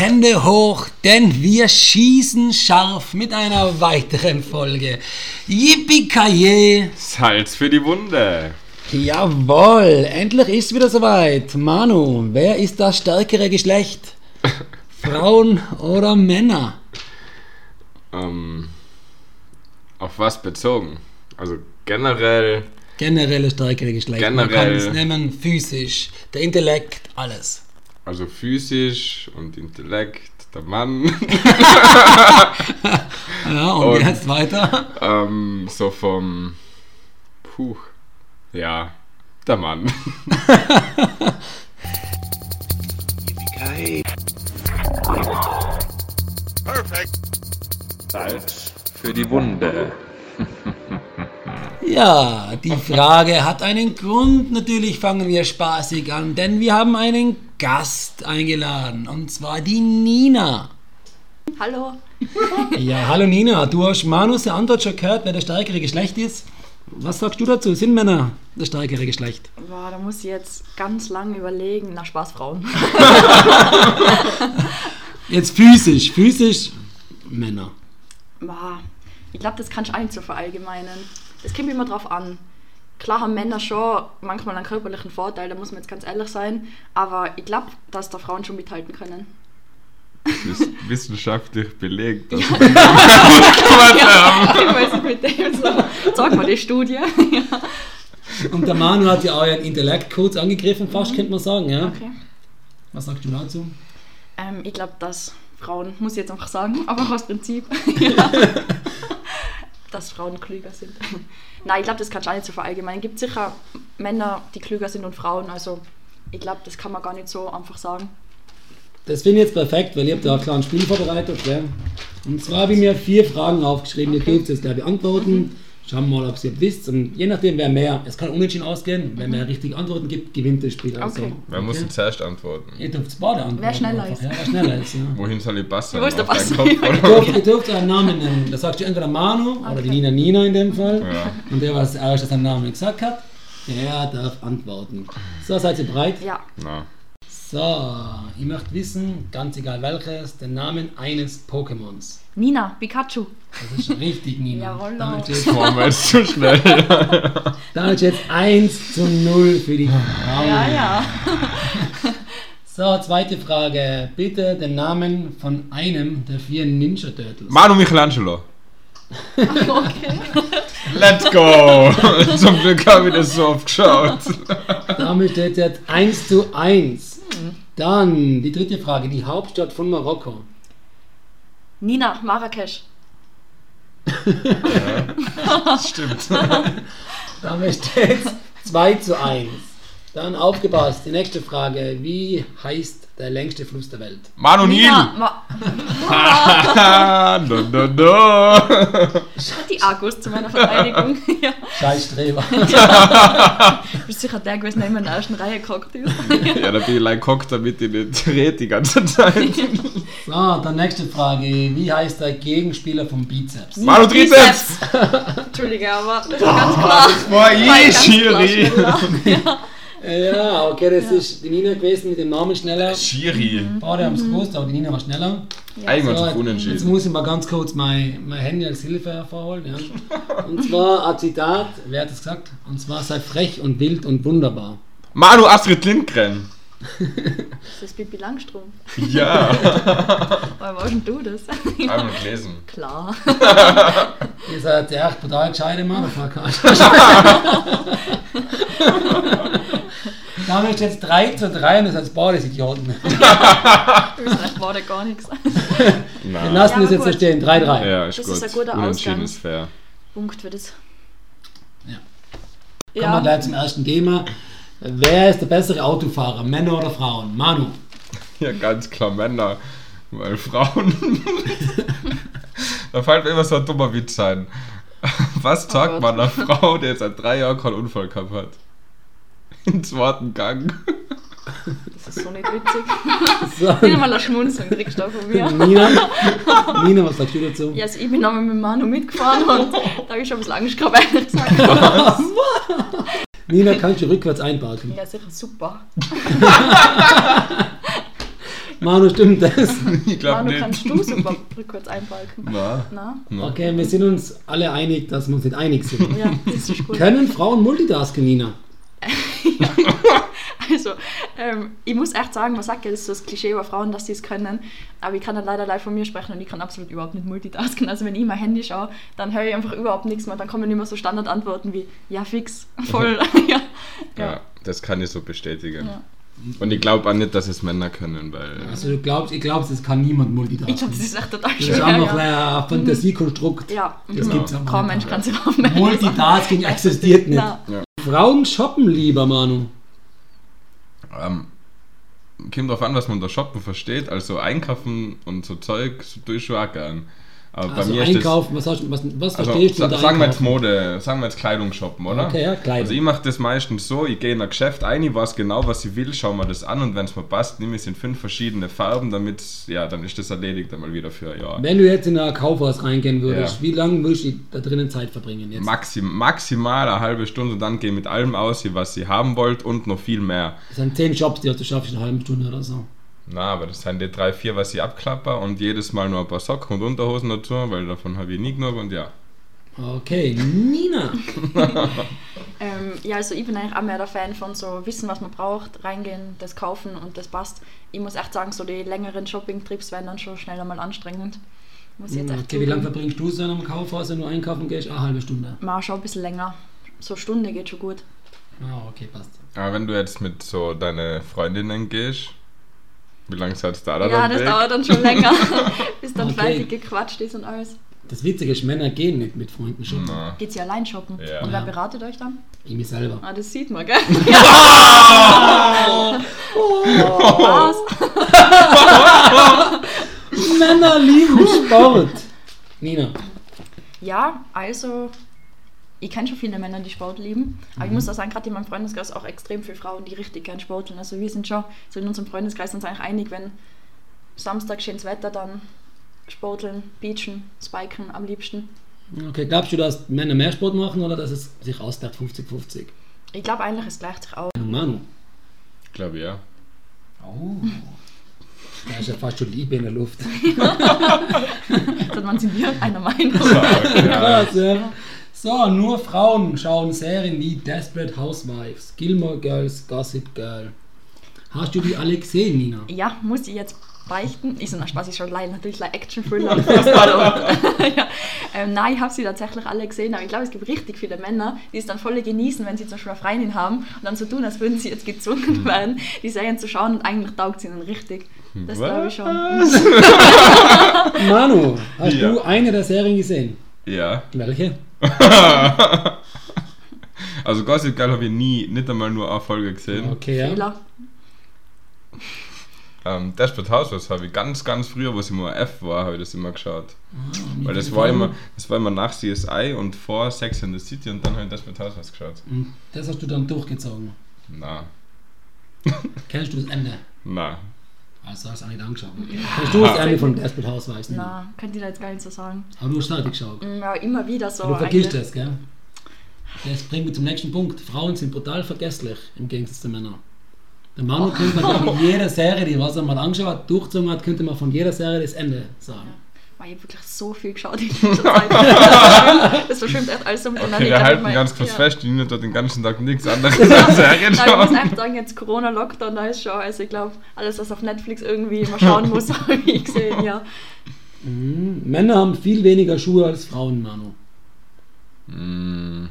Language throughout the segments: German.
Hände hoch, denn wir schießen scharf mit einer weiteren Folge. Yippie Salz für die Wunde. Jawohl, endlich ist wieder soweit. Manu, wer ist das stärkere Geschlecht? Frauen oder Männer? Ähm, auf was bezogen? Also generell. Generell das stärkere Geschlecht. Generell. Man kann es nehmen, physisch, der Intellekt, alles. Also physisch und Intellekt, der Mann. Ja, und, Und- jetzt weiter. ähm, so vom. Puh. Ja, der Mann. Salz für die Wunde. Ja, die Frage hat einen Grund. Natürlich fangen wir spaßig an, denn wir haben einen Gast eingeladen. Und zwar die Nina. Hallo. Ja, hallo Nina. Du hast Manus Antwort schon gehört, wer das stärkere Geschlecht ist. Was sagst du dazu? Sind Männer das stärkere Geschlecht? Boah, da muss ich jetzt ganz lang überlegen. Na, Spaß, Frauen. Jetzt physisch. Physisch Männer. Boah, ich glaube, das kannst du nicht so verallgemeinern. Das kommt immer drauf an. Klar haben Männer schon manchmal einen körperlichen Vorteil, da muss man jetzt ganz ehrlich sein. Aber ich glaube, dass da Frauen schon mithalten können. Das ist wissenschaftlich belegt. dass- ich weiß nicht mit dem so. Sag mal die Studie. Und der Manu hat ja euren Intellekt kurz angegriffen, fast könnte man sagen. Ja? Okay. Was sagst du dazu? Ähm, ich glaube, dass Frauen, muss ich jetzt einfach sagen, aber aus Prinzip, ja, dass Frauen klüger sind. Nein, ich glaube, das kannst du auch nicht so verallgemeinern. Es gibt sicher Männer, die klüger sind und Frauen. Also ich glaube, das kann man gar nicht so einfach sagen. Das finde ich jetzt perfekt, weil ihr habt ja auch klar ein Spiel vorbereitet. Gell? Und zwar habe ich mir vier Fragen aufgeschrieben, ihr dürft es gleich beantworten. Schauen wir mal, ob ihr wisst. Und je nachdem, wer mehr, es kann unentschieden ausgehen, wer mehr richtige Antworten gibt, gewinnt das Spiel. Also, Okay. Wer muss denn zuerst antworten? Ihr dürft beide antworten. Wer schneller einfach, ist. Ja, wer schneller ist. Ja. Wohin soll ich passen? Wo ist der oder? Ihr dürft, ihr dürft einen Namen nennen. Da sagst du entweder Manu oder die Okay. Nina Nina in dem Fall. Ja. Und der, was erst seinen Namen gesagt hat, der darf antworten. So, seid ihr bereit? Ja, Na. So, ich möchte wissen, ganz egal welches, den Namen eines Pokémons. Nina, Pikachu. Das ist schon richtig, Nina. Jawohl. Damit wir jetzt zu schnell? damit steht 1 zu 0 für die Frauen. Ja, ja. So, zweite Frage. Bitte den Namen von einem der vier Ninja Turtles. Manu Michelangelo. Okay. Let's go! Zum Glück habe ich das so oft geschaut. Damit steht jetzt 1 zu 1. Dann die dritte Frage. Die Hauptstadt von Marokko. Nina, Marrakesch. Stimmt. Damit steht 2 zu 1. Dann aufgepasst. Die nächste Frage. Wie heißt der längste Fluss der Welt? Manu Nil! Nina, Ma no, no, no. die Akkus zu meiner Verteidigung. ja. Scheiß Streber. Du bist sicher der gewesen, der immer in der ersten Reihe gehockt ist. Ja, da bin ich like gehockt, damit ich nicht rede die ganze Zeit. So, dann nächste Frage. Wie heißt der Gegenspieler vom Bizeps? Manu Trizeps! Entschuldige, aber das ist ganz klar. Boah, War Schiri! schneller. Ja, okay, das ist die Nina gewesen mit dem Namen schneller. Schiri. Beide haben es gewusst, aber die Nina war schneller. Einmal So, zu jetzt unentschieden. muss ich mal ganz kurz mein, mein Handy als Hilfe hervorholen. Ja. Und zwar ein Zitat, wer hat es gesagt? Und zwar sei frech und wild und wunderbar. Manu Astrid Lindgren. Das ist Bibi Langstrumpf. Ja. Woher warst denn du das? Einmal gelesen. Klar. Ihr seid ja echt brutal gescheite Motherfucker. Damit steht jetzt 3 zu 3 und das als Badesidioten. Vielleicht war da gar nichts. Wir Nein. lassen Ja, das jetzt so stehen. 3-3. Ja, ist Das gut. ist ein guter Ausgang. ist fair. Punkt für das. Ja. Kommen wir Ja, gleich zum ersten Thema. Wer ist der bessere Autofahrer, Männer oder Frauen? Manu. Ja, ganz klar Männer. Weil Frauen. da fällt mir immer so ein dummer Witz ein. Was sagt Gott. man einer Frau, die jetzt seit drei Jahren keinen Unfall gehabt hat? Im zweiten Gang. Das ist so nicht witzig. So. Wieder mal ein Schmunzeln kriegst du auch von mir. Nina, Nina, was sagst du dazu? Ja, also ich bin nochmal mit Manu mitgefahren und da habe ich schon ein bisschen Angst gehabt, ehrlich gesagt. Nina, kannst du rückwärts einparken? Ja, sicher super. Manu, stimmt das? Ich glaube Manu, nicht. kannst du super rückwärts einbalken. Na, Na? na. Okay, wir sind uns alle einig, dass wir uns nicht einig sind. Ja, das ist gut. Können Frauen multitasken, Nina? Also, ähm, ich muss echt sagen, man sagt ja, das ist so das Klischee über Frauen, dass sie es können. Aber ich kann dann leider live von mir sprechen und ich kann absolut überhaupt nicht multitasken. Also, wenn ich mein Handy schaue, dann höre ich einfach überhaupt nichts mehr. Dann kommen immer so Standardantworten wie: Ja, fix, voll. ja. Ja, das kann ich so bestätigen. Ja. Und ich glaube auch nicht, dass es Männer können, weil. Also du glaubst, ich glaube, es kann niemand Ich multitasken. glaube, das ist echt total Das ist schwer. einfach Ja, ein Fantasiekonstrukt. ja. Das mhm. gibt's aber Kaum. Mensch kann auch melden. Multitasking existiert nicht. Na, Frauen shoppen lieber, Manu. Ähm, kommt drauf an, was man unter Shoppen versteht. Also einkaufen und so Zeug tue ich schon auch gern. Aber Also bei mir ist das. einkaufen, was, was, was Also, verstehst du sa sagen wir jetzt einkaufen? Mode, sagen wir jetzt Kleidung shoppen, oder? Okay, ja, Kleidung. Also ich mache das meistens so, ich gehe in ein Geschäft ein, ich weiß genau, was ich will, schau mir das an und wenn es mir passt, nehme ich es in fünf verschiedene Farben, damit, ja, dann ist das erledigt einmal wieder für ein Jahr. Wenn du jetzt in ein Kaufhaus reingehen würdest, Ja. wie lange würdest du da drinnen Zeit verbringen jetzt? Maxim, maximal eine halbe Stunde, dann gehe ich mit allem aus, was ihr haben wollt und noch viel mehr. Das sind zehn Jobs, die du schaffst in einer halben Stunde oder so. Na, aber das sind die drei, vier, was ich abklapper und jedes Mal nur ein paar Socken und Unterhosen dazu, weil davon habe ich nie genug und ja. Okay, Nina. Ähm, ja, also ich bin eigentlich auch mehr der Fan von so wissen, was man braucht, reingehen, das kaufen und das passt. Ich muss echt sagen, so die längeren Shopping-Trips werden dann schon schneller mal anstrengend. Muss ich jetzt echt Okay, wie lange verbringst du so in einem Kaufhaus, wenn du einkaufen gehst? Eine halbe Stunde. Mal schon ein bisschen länger. So eine Stunde geht schon gut. Ah, okay, passt. Aber wenn du jetzt mit so deine Freundinnen gehst, wie lange seid ihr da Ja, dann das weg? dauert dann schon länger, bis dann Okay. fertig gequatscht ist und alles. Das Witzige ist, Männer gehen nicht mit Freunden shoppen. Na. Geht sie allein shoppen? Ja. Und wer Ja. beratet euch dann? Ich mich selber. Ah, das sieht man, gell? Was? Männer lieben Sport. Nina. Ja, also ich kenne schon viele Männer, die Sport lieben. Aber ich muss auch sagen, gerade in meinem Freundeskreis auch extrem viele Frauen, die richtig gern sporteln. Also wir sind schon so in unserem Freundeskreis uns eigentlich einig, wenn Samstag schönes Wetter, dann sporteln, beachen, spiken am liebsten. Okay, glaubst du, dass Männer mehr Sport machen oder dass es sich ausgleicht 50-50? Ich glaube eigentlich, es gleicht sich aus. Manu. Ich glaube ja. Oh. Da ist ja fast schon Liebe in der Luft. Dann sind wir einer Meinung. Krass, ja. So, nur Frauen schauen Serien wie Desperate Housewives, Gilmore Girls, Gossip Girl. Hast du die alle gesehen, Nina? Ja, muss ich jetzt beichten. Ich so, na Spaß, ich schaue leider natürlich like Action-Thriller und ja. ähm, Nein, ich habe sie tatsächlich alle gesehen, aber ich glaube, es gibt richtig viele Männer, die es dann voll genießen, wenn sie zum Beispiel eine Freundin haben und dann so tun, als würden sie jetzt gezwungen werden, die Serien zu schauen und eigentlich taugt sie dann richtig. Das glaube ich schon. Manu, hast Ja. du eine der Serien gesehen? Ja. Welche? Also Gossip Girl habe ich nie, nicht einmal nur eine Folge gesehen. Okay, ja. Fehler. Ähm, Desperate Housewives habe ich ganz, ganz früher, wo ich immer F war, habe ich das immer geschaut. Ah, Weil das war immer, das war immer nach CSI und vor Sex in the City und dann habe ich Desperate Housewives geschaut. Und das hast du dann durchgezogen. Na, Kennst du das Ende? na. Also hast du auch nicht angeschaut. Kennst du das Ende von Desperate Housewives? Nina? Na, könnt ihr da jetzt gar nicht so sagen. Aber du hast fertig geschaut. Mm, Ja, immer wieder so. du vergisst das, gell? Das bringt mich zum nächsten Punkt. Frauen sind brutal vergesslich im Gegensatz zu Männern. Der Manu könnte man von jeder Serie, die was er mal angeschaut hat, durchgezogen hat, könnte man von jeder Serie das Ende sagen. Weil ich hab wirklich so viel geschaut in dieser Zeit. Das verschwimmt- echt alles so miteinander. Okay, Ich wir halten mein- ganz kurz ja. fest, die Nina hat den ganzen Tag nichts anderes als Serien Nein, ich muss schauen. echt sagen, jetzt Corona-Lockdown, da ist schon, also ich glaube, alles, was auf Netflix irgendwie mal schauen muss, habe ich gesehen, ja. Mhm. Männer haben viel weniger Schuhe als Frauen, Manu. Mm,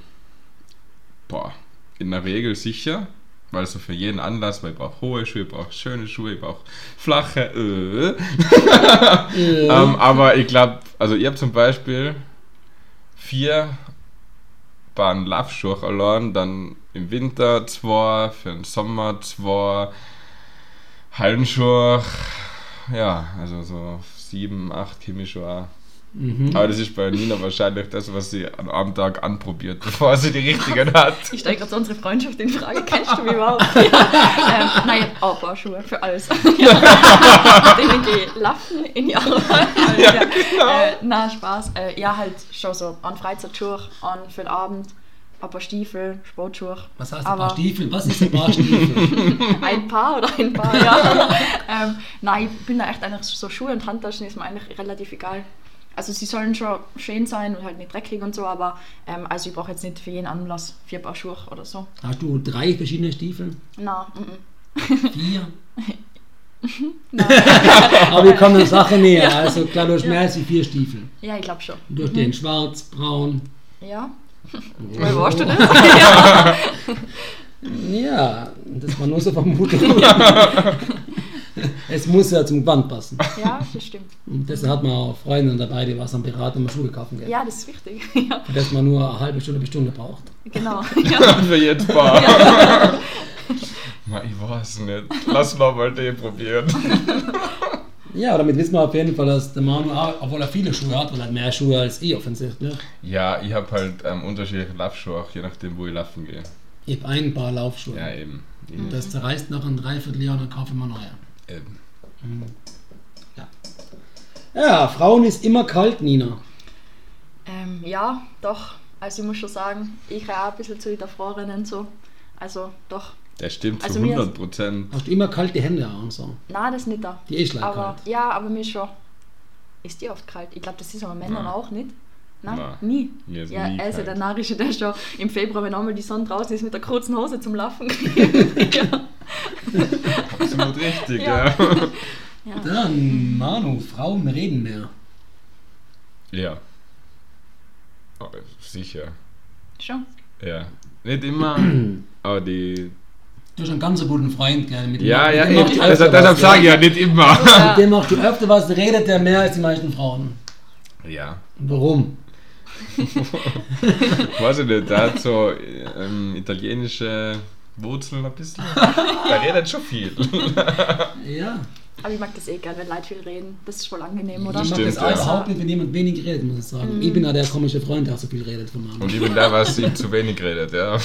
Boah, in der Regel sicher. Weil so für jeden Anlass, weil ich brauche hohe Schuhe, ich brauche schöne Schuhe, ich brauche flache. Äh. ähm, aber ich glaube, also ich habe zum Beispiel vier Bahn Laufschuhe allein, dann im Winter zwei, für den Sommer zwei, Hallenschuhe, ja, also so sieben, acht Chemisch auch. Aber das ist bei Nina wahrscheinlich das, was sie an einem Tag anprobiert, bevor sie die richtigen hat. Ich stelle gerade so unsere Freundschaft in Frage. Kennst du mich überhaupt? ja. ähm, nein, auch Paar-Schuhe für alles. ja. Denen gehe laufen in die Arbeit. Ja, genau. Äh, na, Spaß. Äh, ja, halt schon so an Freizeitschuhe, an für den Abend, ein paar Stiefel, Sportschuhe. Was heißt ein paar Stiefel? Was ist ein paar Stiefel? Ein Paar oder ein Paar, ja. ähm, nein, ich bin da echt eigentlich so Schuhe und Handtaschen ist mir eigentlich relativ egal. Also sie sollen schon schön sein und halt nicht dreckig und so, aber ähm, also ich brauche jetzt nicht für jeden Anlass vier Paar Schuhe oder so. Hast du drei verschiedene Stiefel? Na, mm, Vier? Aber wir kommen der Sache näher. Also klar, du hast mehr als die vier Stiefel. mm. ja, ich glaube schon. Du hast den schwarz, braun. Ja. Woher warst du das? ja. Ja, das war nur so Vermutung. es muss ja zum Gewand passen. ja, das stimmt. Und deshalb hat man auch Freunde dabei, die was am Piraten mal Schuhe kaufen gehen. Ja, das ist wichtig. ja, Für das man nur eine halbe Stunde bis Stunde braucht. genau. Ja. Für jedes Paar. Ich weiß nicht. Lass noch mal den probieren. Ja, damit wissen wir auf jeden Fall, dass der Manu, auch, obwohl er viele Schuhe hat, weil er hat mehr Schuhe als ich offensichtlich. Ja, ich habe halt ähm, unterschiedliche Laufschuhe, auch je nachdem, wo ich laufen gehe. Ich habe ein paar Laufschuhe. Ja, eben. Und das zerreißt nach einem Dreivierteljahr und dann kaufe ich mir neue. Eben. Ja, Frauen ist immer kalt, Nina. Ähm, ja, doch. Also ich muss schon sagen, ich kann auch ein bisschen zu hinterfragen und so. Also doch. Der stimmt Also zu mir ist- 100 Prozent. Hast du immer kalte Hände auch und so. Nein, das nicht da. Die ist gleich Aber kalt. ja, aber mir schon. Ist die oft kalt? Ich glaube, das ist aber Männern Nein. auch nicht. Nein, Nein. nie. Mir ist ja, nie ist ja der kalt. Narische, der schon im Februar, wenn einmal die Sonne draußen ist, mit der kurzen Hose zum Laufen geht. ja. Absolut richtig, Ja. ja. Dann, Manu, Frauen reden mehr. Ja. Oh, sicher. Schon. Ja. Nicht immer, aber die. Du hast einen ganz guten Freund, gell? Mit dem- Ja, mit ja, Also, deshalb sage ich ja nicht immer. Mit dem machst du öfter was, redet der mehr als die meisten Frauen. Ja. Warum? Weiß ich nicht, der hat so ähm, italienische Wurzeln ein bisschen. Der redet schon viel. Ja. Aber ich mag das eh gerne, wenn Leute viel reden. Das ist voll angenehm, oder? Ich mag Stimmt, das auch ja. überhaupt nicht, wenn jemand wenig redet, muss ich sagen. Ich bin ja der komische Freund, der auch so viel redet von Manu. Und ich bin der, was ihm zu wenig redet, ja.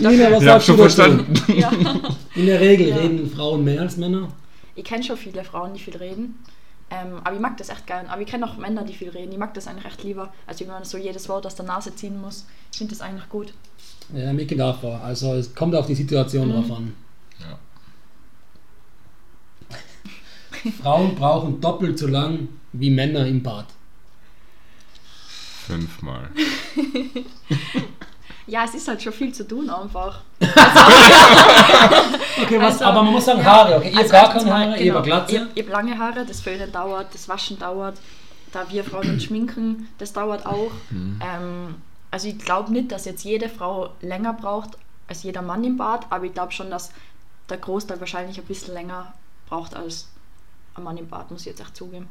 Nina, was Ich hab sagst du schon verstanden. Ja. In der Regel Ja. reden Frauen mehr als Männer. Ich kenne schon viele Frauen, die viel reden. Ähm, aber ich mag das echt gern. Aber ich kenne auch Männer, die viel reden. Ich mag das eigentlich echt lieber, als wenn man so jedes Wort aus der Nase ziehen muss. Ich finde das eigentlich gut. Ja, mir geht auch vor. Also es kommt auf die Situation drauf an. Ja. Frauen brauchen doppelt so lang wie Männer im Bad. Fünfmal. Ja, es ist halt schon viel zu tun einfach. Okay, was, Also, aber man muss sagen ja. Haare, okay? Ihr Also habt gar keine Haare, ihr habt genau, Glatze. Ich, ich habe lange Haare, das Föhnen dauert, das Waschen dauert, da wir Frauen uns schminken, das dauert auch. Mhm. Ähm, also ich glaube nicht, dass jetzt jede Frau länger braucht als jeder Mann im Bad, aber ich glaube schon, dass der Großteil wahrscheinlich ein bisschen länger braucht als ein Mann im Bad, muss ich jetzt echt zugeben.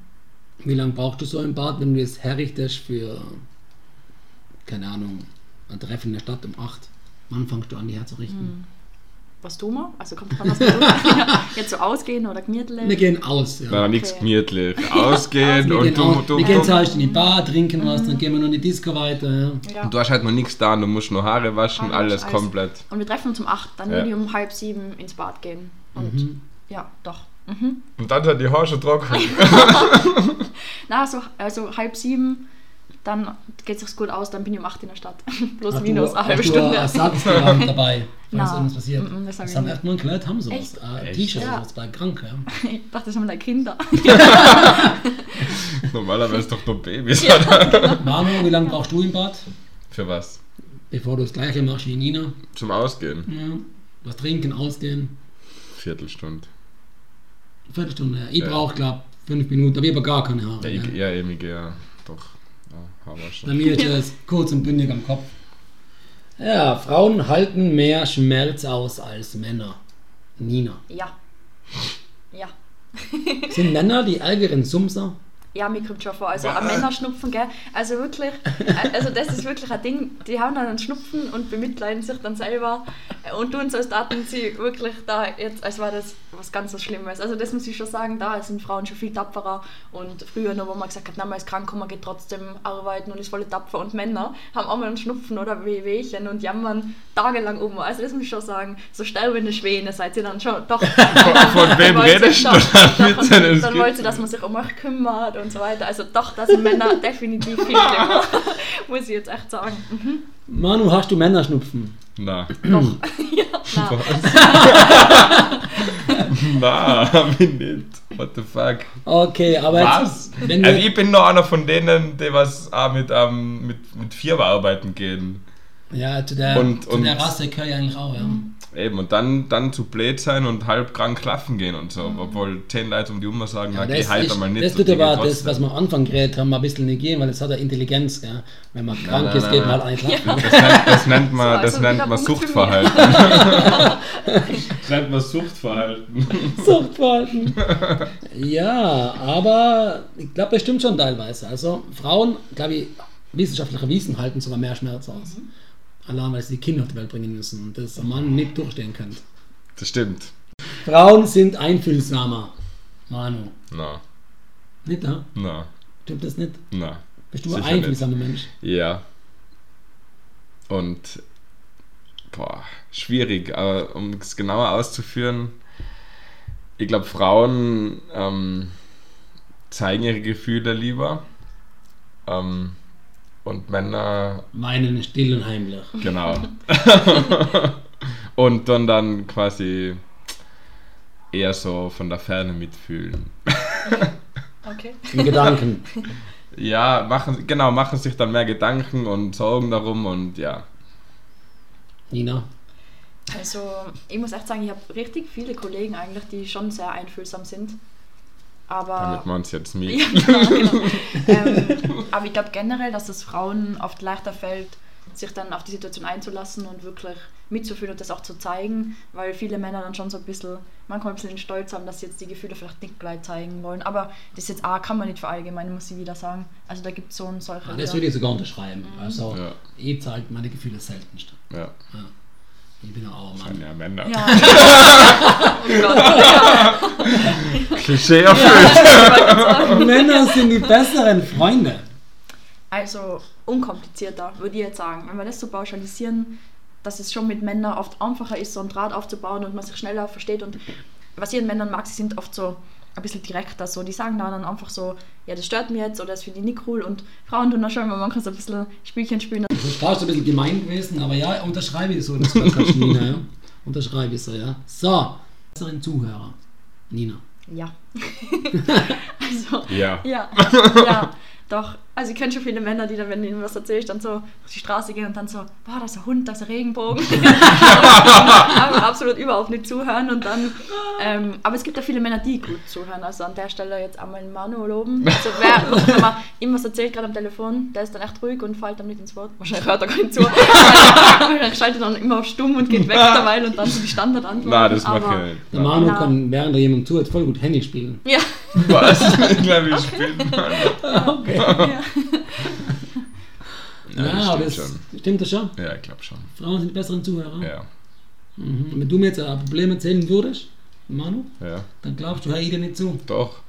Wie lange brauchst du so im Bad, wenn du es herrichtest für, keine Ahnung, ein Treffen in der Stadt um 8? Wann fangst du an, die herzurichten? Was tun wir? Also kommt drauf was wir tun. jetzt so ausgehen oder gemütlich. Wir gehen aus, ja. Na, nichts gemütlich. Ausgehen wir und gehen, du, aus, du, wir gehen zuerst in die Bar, trinken was, dann gehen wir noch in die Disco weiter. Ja. Ja. du hast halt noch nichts da, du musst noch Haare waschen, Haare alles waschen, komplett. Und wir treffen uns um 8, dann Ja. würde ich um halb sieben ins Bad gehen. Und Mhm. ja, doch. Mhm. Und dann hat die Haare schon trocken. Na, so, also halb sieben, dann geht es sich gut aus, dann bin ich um 8 in der Stadt. Plus Hast minus du, eine halbe hast du Stunde. Ersatzgewand dabei, falls Nein. irgendwas passiert? Mhm, das hab ich haben echt nur ein Kleid, haben sowas. Ein Echt? T-Shirt Ja. oder was bei krank, ja. Ich dachte, das haben meine Kinder. Normalerweise doch nur Babys. Manu, wie lange brauchst du im Bad, Für was? bevor du das gleiche machst wie Nina? Zum Ausgehen. Ja. Was trinken, ausgehen? Viertelstunde. Viertelstunde. Ja. Ich Ja. brauche, glaube fünf Minuten, aber ich habe gar keine Haare. Ja, ich, ja. ja, eben, ich gehe ja doch. Ja, Haare Bei waschen. mir ist es kurz und bündig am Kopf. Ja, Frauen halten mehr Schmerz aus als Männer. Nina. ja. Ja. Sind Männer die ärgeren Sumser? Ja, mir kommt schon vor. Also ein Männerschnupfen, gell? Also wirklich, äh, also das ist wirklich ein Ding. Die haben dann einen Schnupfen und bemitleiden sich dann selber und tun so, als taten sie wirklich da jetzt, als war das was ganz was Schlimmes. Also das muss ich schon sagen, da sind Frauen schon viel tapferer und früher nur, wo man gesagt hat, na, man ist krank und man geht trotzdem arbeiten und ist voll tapfer und Männer haben auch mal einen Schnupfen oder Wehwehchen und jammern tagelang um. Also das muss ich schon sagen, so sterbende Schwäne seid ihr dann schon doch. Von wem Dann wollt ihr redest du? es einen Dann gibt. wollt ihr, dass man sich um euch kümmert und so weiter. Also doch, da sind Männer definitiv viel schlimmer, muss ich jetzt echt sagen. Mhm. Manu, hast du Männerschnupfen? Na. Doch. ja, na. Na, hab ich nicht. What the fuck? Okay, aber Was? jetzt, wenn Also ich bin noch einer von denen, die was auch mit, ähm, mit, mit Firma arbeiten gehen. ja, zu der, Und- zu und- der Rasse gehöre ich eigentlich auch, ja. Eben, und dann, dann zu blöd sein und halb krank klaffen gehen und so. Obwohl zehn Leute um die Uhr sagen, Ja, na geh halt ist, einmal nicht. das tut aber gehen das, was wir am Anfang geredet haben, ein bisschen negieren, weil es hat eine Intelligenz. Gell? Wenn man krank nein, ist, nein, geht man halt eigentlich schlafen. Das nennt, das nennt man, So, das also nennt man Suchtverhalten. das nennt man Suchtverhalten. Suchtverhalten. ja, aber ich glaube, das stimmt schon teilweise. Also Frauen, glaube ich, wissenschaftliche Wissen halten sogar mehr Schmerz aus. Allein, weil sie die Kinder auf die Welt bringen müssen und das ein Mann nicht durchstehen kann. Das stimmt. Frauen sind einfühlsamer. Manu. Na, Nicht, da? na, Stimmt das nicht? na. Bist du ein Sicher nicht. einfühlsamer Mensch? Ja. Und boah, schwierig, aber um es genauer auszuführen, ich glaube, Frauen ähm, zeigen ihre Gefühle lieber. Ähm, und Männer, Weinen still und heimlich. genau. und dann dann quasi eher so von der Ferne mitfühlen. Okay. In Gedanken. Ja, machen, genau, machen sich dann mehr Gedanken und Sorgen darum und ja. Nina. Also, ich muss echt sagen, ich habe richtig viele Kollegen eigentlich, die schon sehr einfühlsam sind. Aber. Damit man es jetzt mit. Ja, genau, genau. ähm, aber ich glaube generell, dass es Frauen oft leichter fällt, sich dann auf die Situation einzulassen und wirklich mitzufühlen und das auch zu zeigen, weil viele Männer dann schon so ein bisschen, manchmal ein bisschen den Stolz haben, dass sie jetzt die Gefühle vielleicht nicht gleich zeigen wollen. Aber das jetzt auch kann man nicht verallgemeinern, muss ich wieder sagen. Also da gibt es so und solche. Ja, das würde ich sogar unterschreiben. Also, Ja. ich zeige meine Gefühle seltenst. Ja, Ja. Ich bin auch ein sind Mann. ja Männer. ja. oh Gott. Ja, Klischee ja, erfüllt. sagen. Männer sind die besseren Freunde. Also unkomplizierter, würde ich jetzt sagen. Wenn wir das so pauschalisieren, dass es schon mit Männern oft einfacher ist, so einen Draht aufzubauen und man sich schneller versteht. Und was ich an Männern mag, sie sind oft so ein bisschen direkter. So. Die sagen dann einfach so, ja, das stört mich jetzt oder das finde ich nicht cool. Und Frauen tun da schon immer manchmal so ein bisschen Spielchen spielen. Das ist fast ein bisschen gemein gewesen, aber ja, unterschreibe ich so. Das war Nina, ja. Unterschreibe ich so, ja. So, besseren Zuhörer. Nina. Ja. also, Ja. ja, ja, doch. Also ich kenne schon viele Männer, die dann, wenn ihnen was erzählst, dann so auf die Straße gehen und dann so, boah, da ist ein Hund, da ist ein Regenbogen. aber absolut überhaupt nicht zuhören und dann, ähm, aber es gibt ja viele Männer, die gut zuhören. Also an der Stelle jetzt einmal Manu loben. Also wer wenn man ihm was erzählt gerade am Telefon, der ist dann echt ruhig und fällt dann nicht ins Wort. Wahrscheinlich hört er gar nicht zu. Wahrscheinlich schaltet dann immer auf stumm und geht weg dabei und dann so die Standardantwort. Na, das ich nicht. Der Manu kann, während er jemand zuhört, voll gut Handy spielen. Ja. Was? Ich glaube, ich spiele mal. ja. Ja, das aber stimmt das, schon. stimmt das schon? Ja, ich glaube schon. Frauen sind die besseren Zuhörer. Ja, Mhm. Wenn du mir jetzt ein Problem erzählen würdest, Manu, ja. dann glaubst du, hör ich dir nicht zu. Doch.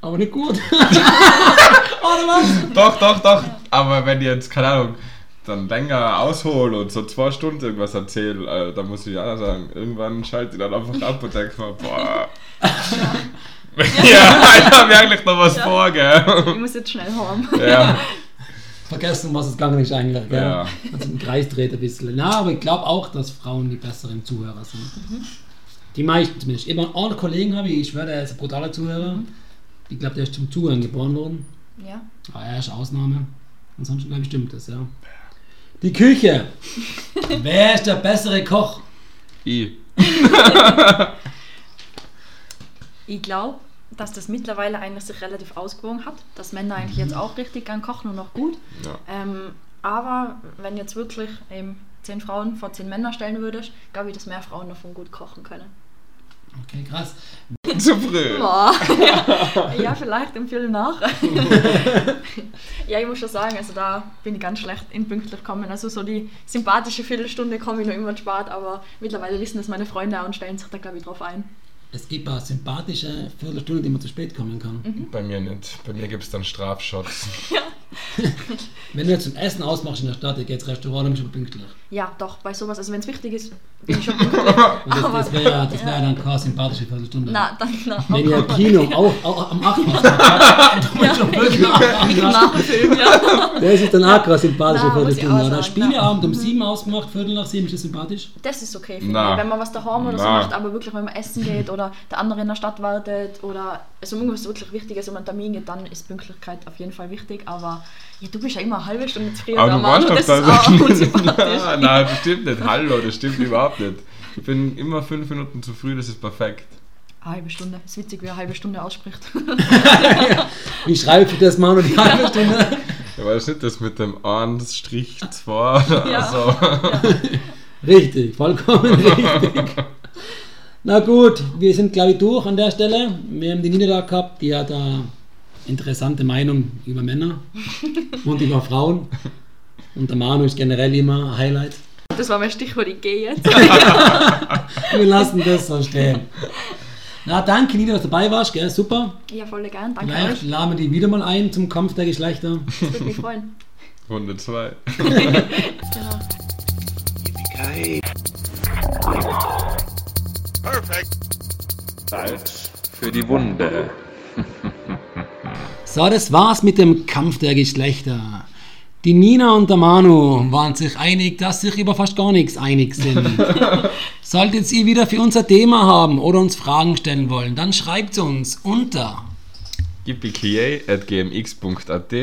Aber nicht gut. Oder was? Doch, doch, doch. Aber wenn ich jetzt, keine Ahnung, dann länger aushole und so zwei Stunden irgendwas erzähle, äh, dann muss ich ja sagen, irgendwann schalte ich dann einfach ab und denke mir, boah. ja, ich habe eigentlich noch was Ja. vor, gell? Ich muss jetzt schnell haben. Ja, Vergessen, was es gegangen ist eigentlich. Gell? Ja. Also im Kreis dreht ein bisschen. Na, aber ich glaube auch, dass Frauen die besseren Zuhörer sind. Die meisten zumindest. Immer einen Kollegen habe ich, ich schwöre, er ist ein brutaler Zuhörer. Ich glaube, der ist zum Zuhören geboren worden. Ja. Aber er ist Ausnahme. Ansonsten glaube ich, stimmt das, ja. Die Küche. Wer ist der bessere Koch? ich. Ich glaube, dass das mittlerweile eigentlich sich relativ ausgewogen hat, dass Männer eigentlich jetzt auch richtig gern kochen und auch gut. Ja. Ähm, aber wenn jetzt wirklich eben zehn Frauen vor zehn Männer stellen würdest, glaube ich, dass mehr Frauen davon gut kochen können. Okay, krass. Zu früh. Ja, ja, vielleicht im Film nach. ja, ich muss schon sagen, also da bin ich ganz schlecht in pünktlich kommen. Also so die sympathische Viertelstunde komme ich noch immer spät, aber mittlerweile wissen das meine Freunde auch und stellen sich da glaube ich drauf ein. Es gibt auch sympathische Viertelstunde, die man zu spät kommen kann. Bei mir nicht. Bei mir gibt es dann Strafshots. Wenn du jetzt ein Essen ausmachst in der Stadt, ich gehe ins Restaurant, dann bist du pünktlich. Ja, doch, bei sowas, also wenn es wichtig ist, bin ich schon pünktlich. Und das, Aber- das wäre ja, das wär ja dann keine sympathische Viertelstunde. Na, dann na, Wenn ihr auch- Kino auch, auch am 8. macht, dann bist du pünktlich. nach dem Film, ja. Das ist dann auch keine sympathische Na, Viertelstunde. Oder sagen, Spieleabend um 7 ausgemacht, Viertel nach 7, ist das sympathisch? Das ist okay, Na. Wenn man was daheim oder so macht, aber wirklich, wenn man essen geht oder der andere in der Stadt wartet oder also irgendwas wirklich Wichtiges um einen Termin geht, dann ist Pünktlichkeit auf jeden Fall wichtig. Aber ja, du bist ja immer eine halbe Stunde zu früh Aber da, du warst und doch das da. Nein, das stimmt nicht. Hallo, das stimmt überhaupt nicht. Ich bin immer fünf Minuten zu früh, das ist perfekt. Eine halbe Stunde. ist witzig, wie eine halbe Stunde ausspricht. Wie schreibst du das mal nur die halbe Stunde? Ja, war das nicht das mit dem 1 Strich 2 oder Ja. so? Richtig, vollkommen richtig. Na gut, wir sind glaube ich durch an der Stelle. Wir haben die Nina da gehabt, die hat eine interessante Meinung über Männer und über Frauen. Und der Manu ist generell immer ein Highlight. Das war mein Stichwort, ich gehe jetzt. Wir lassen das so stehen. Na danke Nina, dass du dabei warst, gell? super. Ja, voll gern, danke Vielleicht euch. laden wir die wieder mal ein zum Kampf der Geschlechter. Das würde mich freuen. Runde 2. Genau. Salz für die Wunde. So, das war's mit dem Kampf der Geschlechter. Die Nina und der Manu waren sich einig, dass sie sich über fast gar nichts einig sind. Solltet ihr wieder für unser Thema haben oder uns Fragen stellen wollen, dann schreibt uns unter yippiekiay.gmx.at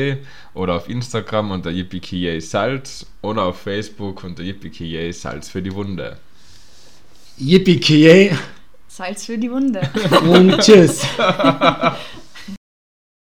oder auf Instagram unter yippiekiay Salz oder auf Facebook unter yippiekiay Salz für die Wunde. Yippie Salz für die Wunde. und tschüss.